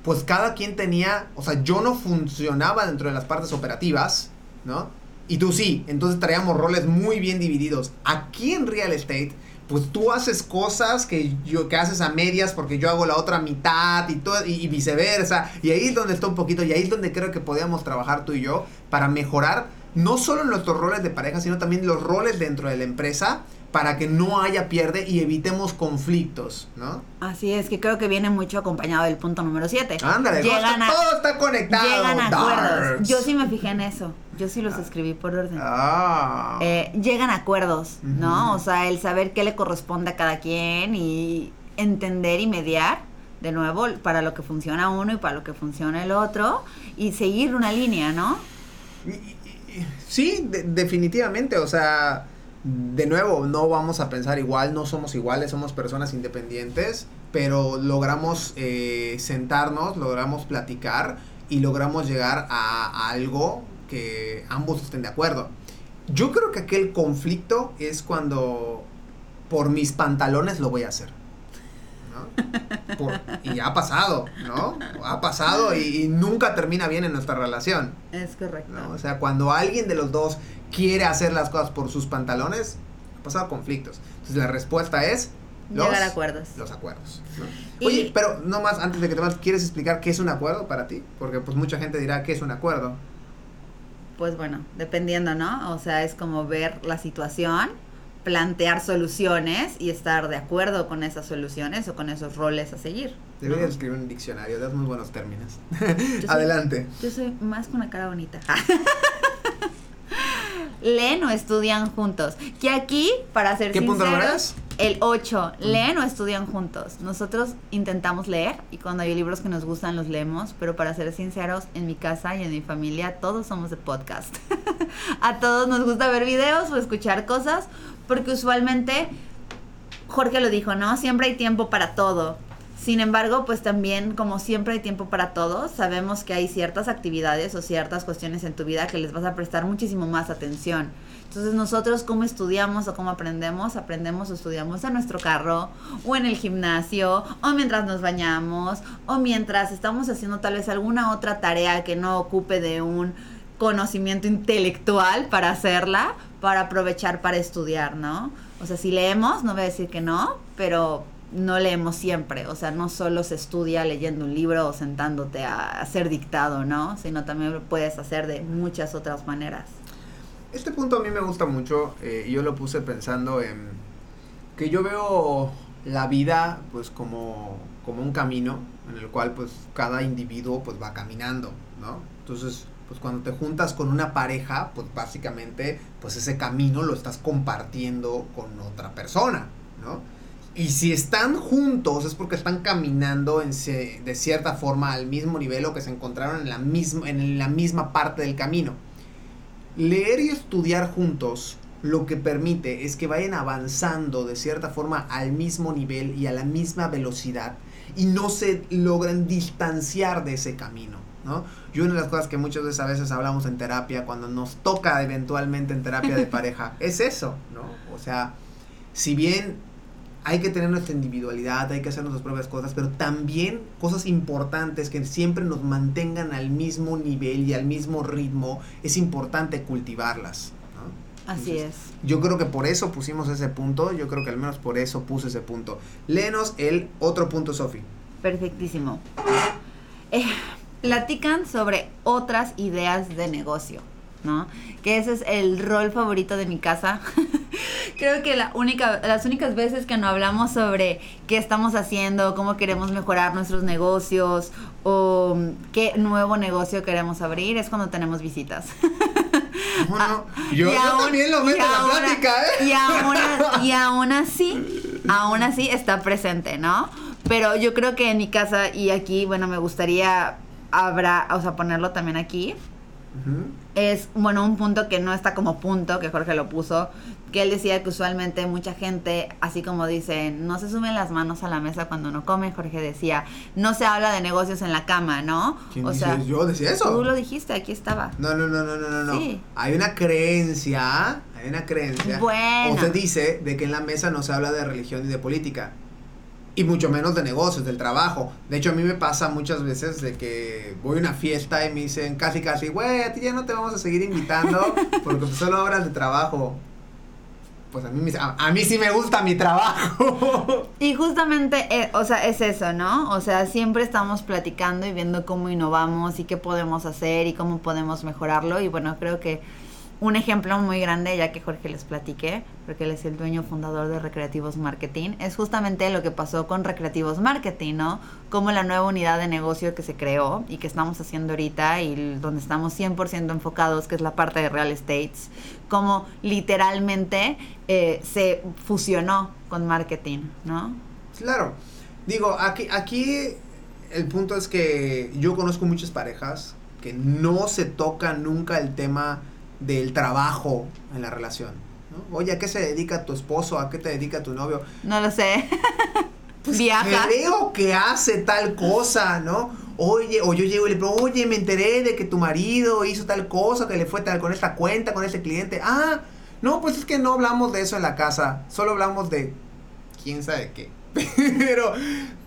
pues cada quien tenía, o sea, yo no funcionaba dentro de las partes operativas, ¿no? Y tú sí, entonces traíamos roles muy bien divididos. Aquí en real estate, pues tú haces cosas que yo que haces a medias porque yo hago la otra mitad y todo y, viceversa. Y ahí es donde está un poquito y ahí es donde creo que podíamos trabajar tú y yo para mejorar no solo nuestros roles de pareja, sino también los roles dentro de la empresa para que no haya pierde y evitemos conflictos, ¿no? Así es, que creo que viene mucho acompañado del punto número 7. Ándale, todo está conectado. Llegan a acuerdos. Yo sí me fijé en eso. Yo sí los ah. escribí por orden. Ah. Eh, llegan a acuerdos, ¿no? O sea, el saber qué le corresponde a cada quien y entender y mediar de nuevo para lo que funciona uno y para lo que funciona el otro y seguir una línea, ¿no? Sí, definitivamente, o sea, de nuevo, no vamos a pensar igual, no somos iguales, somos personas independientes, pero logramos eh, sentarnos, logramos platicar y logramos llegar a, algo que ambos estén de acuerdo. Yo creo que aquel conflicto es cuando por mis pantalones lo voy a hacer. ¿No? y ha pasado, ¿no? Ha pasado y, nunca termina bien en nuestra relación. Es correcto. O sea, cuando alguien de los dos quiere hacer las cosas por sus pantalones, ha pasado conflictos. Entonces la respuesta es los, llegar a acuerdos. Los acuerdos. Oye, pero no más, antes de que te vas, ¿quieres explicar qué es un acuerdo para ti? Porque pues mucha gente dirá, ¿qué es un acuerdo? Pues bueno, dependiendo, ¿no? O sea, es como ver la situación, plantear soluciones y estar de acuerdo con esas soluciones o con esos roles a seguir. Deberías escribir un diccionario, das muy buenos términos. Adelante. yo soy más con una cara bonita. leen o estudian juntos. Que aquí, para ser ¿Qué punto sinceros, el 8, leen o estudian juntos. Nosotros intentamos leer y cuando hay libros que nos gustan los leemos, pero para ser sinceros, en mi casa y en mi familia todos somos de podcast. A todos nos gusta ver videos o escuchar cosas porque usualmente, Jorge lo dijo, ¿no? Siempre hay tiempo para todo. Sin embargo, pues también, como siempre hay tiempo para todos, sabemos que hay ciertas actividades o ciertas cuestiones en tu vida que les vas a prestar muchísimo más atención. Entonces nosotros cómo estudiamos o cómo aprendemos, aprendemos o estudiamos en nuestro carro o en el gimnasio o mientras nos bañamos o mientras estamos haciendo tal vez alguna otra tarea que no ocupe de un conocimiento intelectual para hacerla, para aprovechar para estudiar, ¿no? O sea, si leemos, no voy a decir que no, pero no leemos siempre, o sea, no solo se estudia leyendo un libro o sentándote a hacer dictado, ¿no? Sino también lo puedes hacer de muchas otras maneras. Este punto a mí me gusta mucho eh, yo lo puse pensando en que yo veo la vida pues como, como un camino en el cual pues cada individuo pues va caminando, ¿no? Entonces pues cuando te juntas con una pareja pues básicamente pues ese camino lo estás compartiendo con otra persona, ¿no? Y si están juntos es porque están caminando en de cierta forma al mismo nivel o que se encontraron en la, misma, en la misma parte del camino. Leer y estudiar juntos lo que permite es que vayan avanzando de cierta forma al mismo nivel y a la misma velocidad y no se logren distanciar de ese camino. ¿no? Y una de las cosas que muchas veces a veces hablamos en terapia, cuando nos toca eventualmente en terapia de pareja, es eso, ¿no? O sea, si bien hay que tener nuestra individualidad, hay que hacer nuestras propias cosas, pero también cosas importantes que siempre nos mantengan al mismo nivel y al mismo ritmo, es importante cultivarlas. Así es. Yo creo que por eso pusimos ese punto, yo creo que al menos por eso puse ese punto. Léenos el otro punto, Sofi. Perfectísimo. Eh, platican sobre otras ideas de negocio. ¿no? Que ese es el rol favorito de mi casa. Creo que la única, las únicas veces que no hablamos sobre qué estamos haciendo, cómo queremos mejorar nuestros negocios o qué nuevo negocio queremos abrir es cuando tenemos visitas. Bueno, yo, también lo meto en la plática, ¿eh? Y aún, y aún así, aún así está presente, ¿no? Pero yo creo que en mi casa y aquí, bueno, me gustaría habrá, o sea, ponerlo también aquí es, bueno, un punto que no está como punto, que Jorge lo puso, que él decía que usualmente mucha gente, así como dice, no se sumen las manos a la mesa cuando uno come, Jorge decía, no se habla de negocios en la cama, ¿no? ¿Quién o sea, yo decía eso. Tú lo dijiste, aquí estaba. No, no, no, no, no, no. Sí. Hay una creencia, hay una creencia. Bueno. O se dice de que en la mesa no se habla de religión ni de política y mucho menos de negocios, del trabajo. De hecho, a mí me pasa muchas veces de que voy a una fiesta y me dicen casi casi, güey, a ti ya no te vamos a seguir invitando porque solo hablas de trabajo. Pues a mí, a, mí sí me gusta mi trabajo. Y justamente, eh, o sea, es eso, ¿no? O sea, siempre estamos platicando y viendo cómo innovamos y qué podemos hacer y cómo podemos mejorarlo. Y bueno, creo que un ejemplo muy grande, ya que Jorge les platiqué, porque él es el dueño fundador de Recreativos Marketing, es justamente lo que pasó con Recreativos Marketing, ¿no? Como la nueva unidad de negocio que se creó y que estamos haciendo ahorita y donde estamos 100% enfocados, que es la parte de real estates, como literalmente eh, se fusionó con marketing, ¿no? Claro. Digo, aquí, aquí el punto es que yo conozco muchas parejas que no se toca nunca el tema del trabajo en la relación. ¿no? Oye, ¿a qué se dedica tu esposo? ¿A qué te dedica tu novio? No lo sé. Pues Viaja. Creo que hace tal cosa, ¿no? Oye, o yo llego y le digo, oye, me enteré de que tu marido hizo tal cosa, que le fue tal con esta cuenta, con este cliente. Ah, no, pues es que no hablamos de eso en la casa, solo hablamos de quién sabe qué. pero,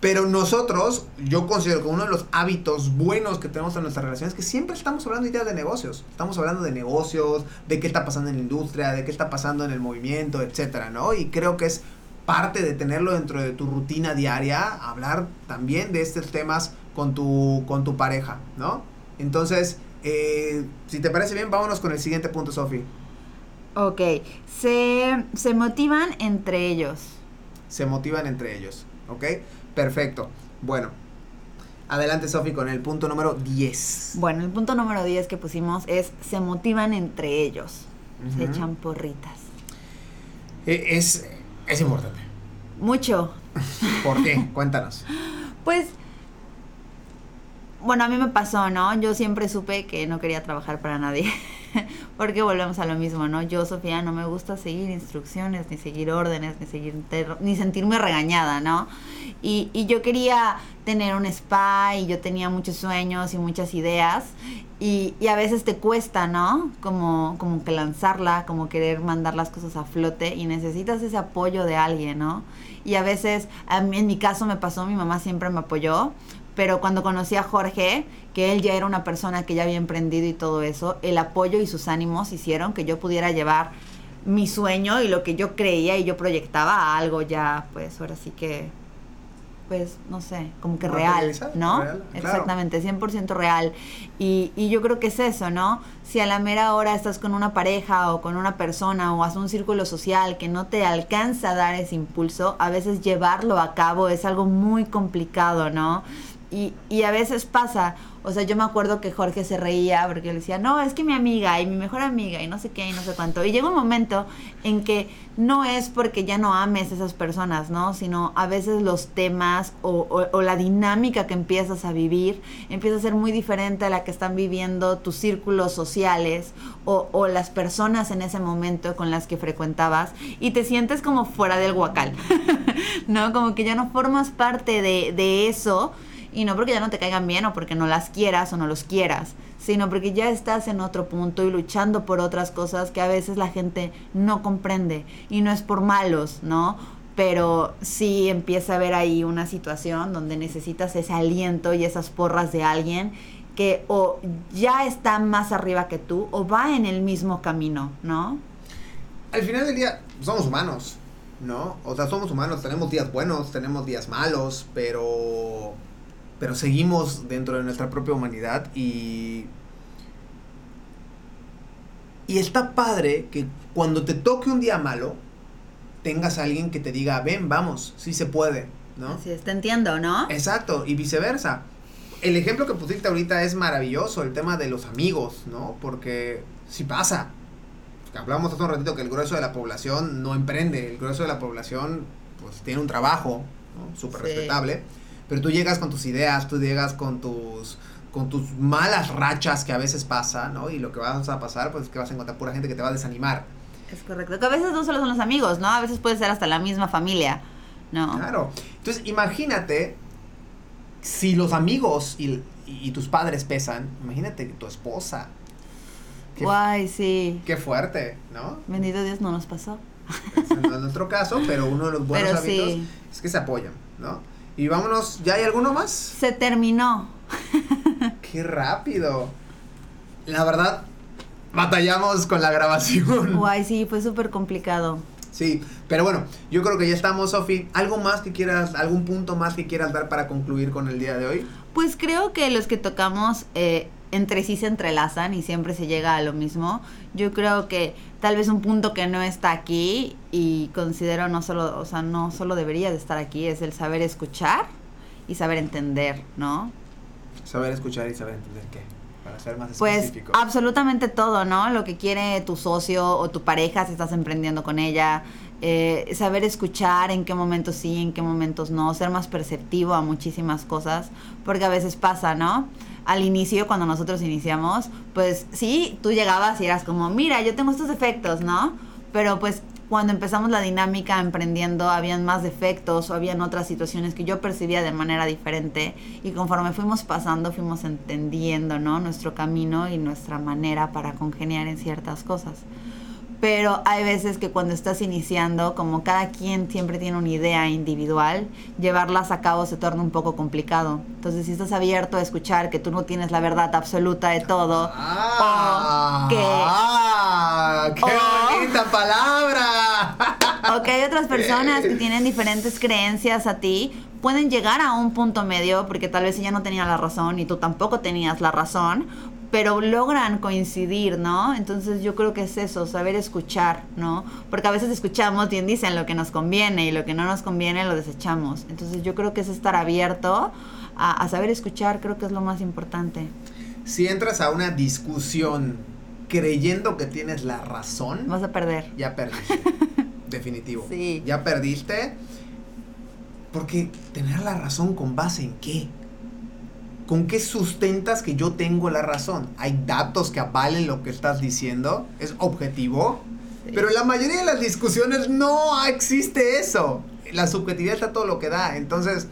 pero nosotros, yo considero que uno de los hábitos buenos que tenemos en nuestra relación es que siempre estamos hablando de ideas de negocios. Estamos hablando de negocios, de qué está pasando en la industria, de qué está pasando en el movimiento, etcétera, ¿no? Y creo que es parte de tenerlo dentro de tu rutina diaria, hablar también de estos temas con tu, con tu pareja, ¿no? Entonces, eh, si te parece bien, vámonos con el siguiente punto, Sofi. Ok, se, se motivan entre ellos se motivan entre ellos. ¿Ok? Perfecto. Bueno, adelante Sofi con el punto número 10. Bueno, el punto número 10 que pusimos es se motivan entre ellos. se echan porritas. E, es, es importante. Mucho. ¿Por qué? Cuéntanos. Pues, bueno, a mí me pasó, ¿no? Yo siempre supe que no quería trabajar para nadie. Porque volvemos a lo mismo, ¿no? Yo, Sofía, no me gusta seguir instrucciones, ni seguir órdenes, ni seguir ni sentirme regañada, ¿no? Y, yo quería tener un spa y yo tenía muchos sueños y muchas ideas y, a veces te cuesta, ¿no? Como, que lanzarla, como querer mandar las cosas a flote y necesitas ese apoyo de alguien, ¿no? Y a veces, en mi caso me pasó, mi mamá siempre me apoyó, pero cuando conocí a Jorge, que él ya era una persona que ya había emprendido y todo eso, el apoyo y sus ánimos hicieron que yo pudiera llevar mi sueño y lo que yo creía y yo proyectaba a algo ya, pues ahora sí que pues, no sé, como que real, ¿no? Exactamente, 100% real. Y, y yo creo que es eso, ¿no? Si a la mera hora estás con una pareja o con una persona o haces un círculo social que no te alcanza a dar ese impulso, a veces llevarlo a cabo es algo muy complicado, ¿no? Y, a veces pasa, o sea, yo me acuerdo que Jorge se reía porque le decía, no, es que mi amiga y mi mejor amiga y no sé qué y no sé cuánto. Y llega un momento en que no es porque ya no ames a esas personas, ¿no? Sino a veces los temas o, la dinámica que empiezas a vivir empieza a ser muy diferente a la que están viviendo tus círculos sociales o, las personas en ese momento con las que frecuentabas y te sientes como fuera del guacal, ¿no? Como que ya no formas parte de eso y no porque ya no te caigan bien o porque no las quieras o no los quieras, sino porque ya estás en otro punto y luchando por otras cosas que a veces la gente no comprende. Y no es por malos, ¿no? Pero sí empieza a haber ahí una situación donde necesitas ese aliento y esas porras de alguien que o ya está más arriba que tú o va en el mismo camino, ¿no? Al final del día somos humanos, ¿no? O sea, somos humanos, tenemos días buenos, tenemos días malos, pero pero seguimos dentro de nuestra propia humanidad y... Y está padre que cuando te toque un día malo, tengas a alguien que te diga, ven, vamos, sí se puede, ¿no? Así es, te entiendo, ¿no? Exacto, y viceversa. El ejemplo que pusiste ahorita es maravilloso, el tema de los amigos, ¿no? Porque si pasa. Hablamos hace un ratito que el grueso de la población no emprende, el grueso de la población pues tiene un trabajo, ¿no? Súper respetable pero tú llegas con tus ideas, tú llegas con tus con tus malas rachas que a veces pasa, ¿no? Y lo que vas a pasar, pues es que vas a encontrar pura gente que te va a desanimar. Es correcto. Que a veces no solo son los amigos, ¿no? A veces puede ser hasta la misma familia, ¿no? Claro. Entonces, imagínate si los amigos y, y tus padres pesan, imagínate tu esposa. Guay, sí. Qué fuerte, ¿no? Bendito Dios no nos pasó. no es nuestro caso, pero uno de los buenos hábitos es que se apoyan, ¿no? Y vámonos, ¿ya hay alguno más? Se terminó. Qué rápido. La verdad, batallamos con la grabación. Guay, sí, fue súper complicado. Sí, pero bueno, yo creo que ya estamos, Sofi. ¿Algo más que quieras, algún punto más que quieras dar para concluir con el día de hoy? Pues creo que los que tocamos eh, entre sí se entrelazan y siempre se llega a lo mismo. Yo creo que tal vez un punto que no está aquí y considero no solo, o sea, no solo debería de estar aquí, es el saber escuchar y saber entender, ¿no? Saber escuchar y saber entender qué. Para ser más pues, específico. Pues absolutamente todo, ¿no? Lo que quiere tu socio o tu pareja si estás emprendiendo con ella. Eh, saber escuchar en qué momentos sí, en qué momentos no, ser más perceptivo a muchísimas cosas, porque a veces pasa, ¿no? al inicio, cuando nosotros iniciamos, pues sí, tú llegabas y eras como, mira, yo tengo estos defectos, ¿no? Pero pues cuando empezamos la dinámica emprendiendo, habían más defectos o habían otras situaciones que yo percibía de manera diferente y conforme fuimos pasando, fuimos entendiendo, ¿no? Nuestro camino y nuestra manera para congeniar en ciertas cosas pero hay veces que cuando estás iniciando, como cada quien siempre tiene una idea individual, llevarlas a cabo se torna un poco complicado. Entonces, si estás abierto a escuchar que tú no tienes la verdad absoluta de todo, ah, o que... Ah, ¡Qué bonita palabra! o que hay otras personas que tienen diferentes creencias a ti, pueden llegar a un punto medio, porque tal vez ella no tenía la razón y tú tampoco tenías la razón, pero logran coincidir, ¿no? Entonces yo creo que es eso, saber escuchar, ¿no? Porque a veces escuchamos, bien dicen, lo que nos conviene y lo que no nos conviene lo desechamos. Entonces yo creo que es estar abierto a, saber escuchar, creo que es lo más importante. Si entras a una discusión creyendo que tienes la razón, vas a perder. Ya perdiste. Definitivo. Sí. Ya perdiste. Porque tener la razón con base en qué? ¿Con qué sustentas que yo tengo la razón? ¿Hay datos que avalen lo que estás diciendo? ¿Es objetivo? Pero en la mayoría de las discusiones no existe eso. La subjetividad está todo lo que da. Entonces,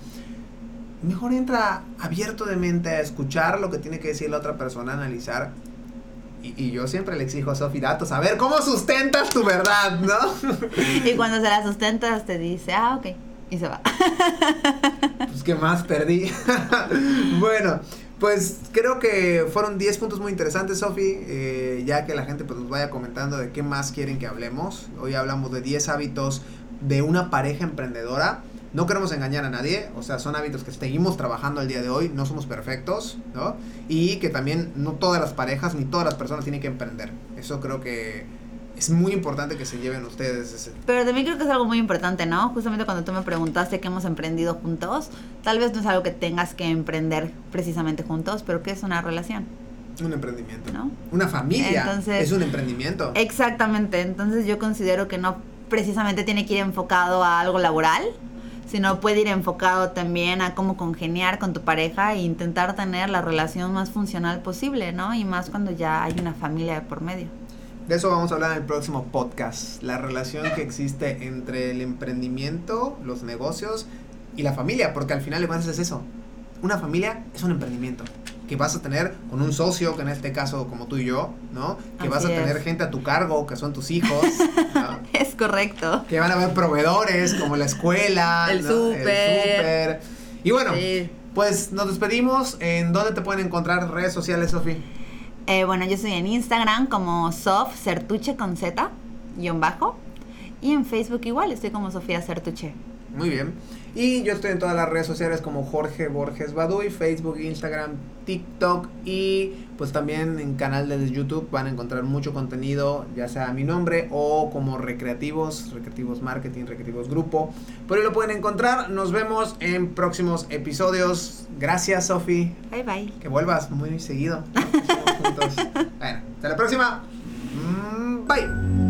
mejor entra abierto de mente a escuchar lo que tiene que decir la otra persona, analizar. Y, yo siempre le exijo a Sofi datos, a ver cómo sustentas tu verdad, ¿no? y cuando se la sustentas te dice, ah, ok, y se va. pues qué más perdí. bueno, pues creo que fueron 10 puntos muy interesantes, Sofi, eh, ya que la gente pues, nos vaya comentando de qué más quieren que hablemos. Hoy hablamos de 10 hábitos de una pareja emprendedora. No queremos engañar a nadie, o sea, son hábitos que seguimos trabajando al día de hoy, no somos perfectos, ¿no? Y que también no todas las parejas ni todas las personas tienen que emprender. Eso creo que es muy importante que se lleven ustedes ese. Pero también creo que es algo muy importante, ¿no? Justamente cuando tú me preguntaste qué hemos emprendido juntos, tal vez no es algo que tengas que emprender precisamente juntos, pero que es una relación. Un emprendimiento. ¿No? Una familia. es un emprendimiento. Exactamente. Entonces yo considero que no precisamente tiene que ir enfocado a algo laboral, sino puede ir enfocado también a cómo congeniar con tu pareja e intentar tener la relación más funcional posible, ¿no? Y más cuando ya hay una familia por medio. De eso vamos a hablar en el próximo podcast, la relación que existe entre el emprendimiento, los negocios y la familia, porque al final de cuentas es eso. Una familia es un emprendimiento que vas a tener con un socio, que en este caso como tú y yo, ¿no? Que vas a tener gente a tu cargo, que son tus hijos. es correcto. Que van a haber proveedores como la escuela, el súper. Y bueno, pues nos despedimos. ¿En dónde te pueden encontrar redes sociales, Sofía? Eh, bueno, yo soy en Instagram como Sof Certuche con Z, guion bajo. Y en Facebook igual, estoy como Sofía Certuche. Muy bien. Y yo estoy en todas las redes sociales como Jorge Borges Baduy, Facebook, Instagram, TikTok y pues también en canal de YouTube van a encontrar mucho contenido, ya sea a mi nombre o como Recreativos, Recreativos Marketing, Recreativos Grupo. Por ahí lo pueden encontrar. Nos vemos en próximos episodios. Gracias, Sofi. Bye bye. Que vuelvas muy seguido. bueno, hasta la próxima. Mm, bye.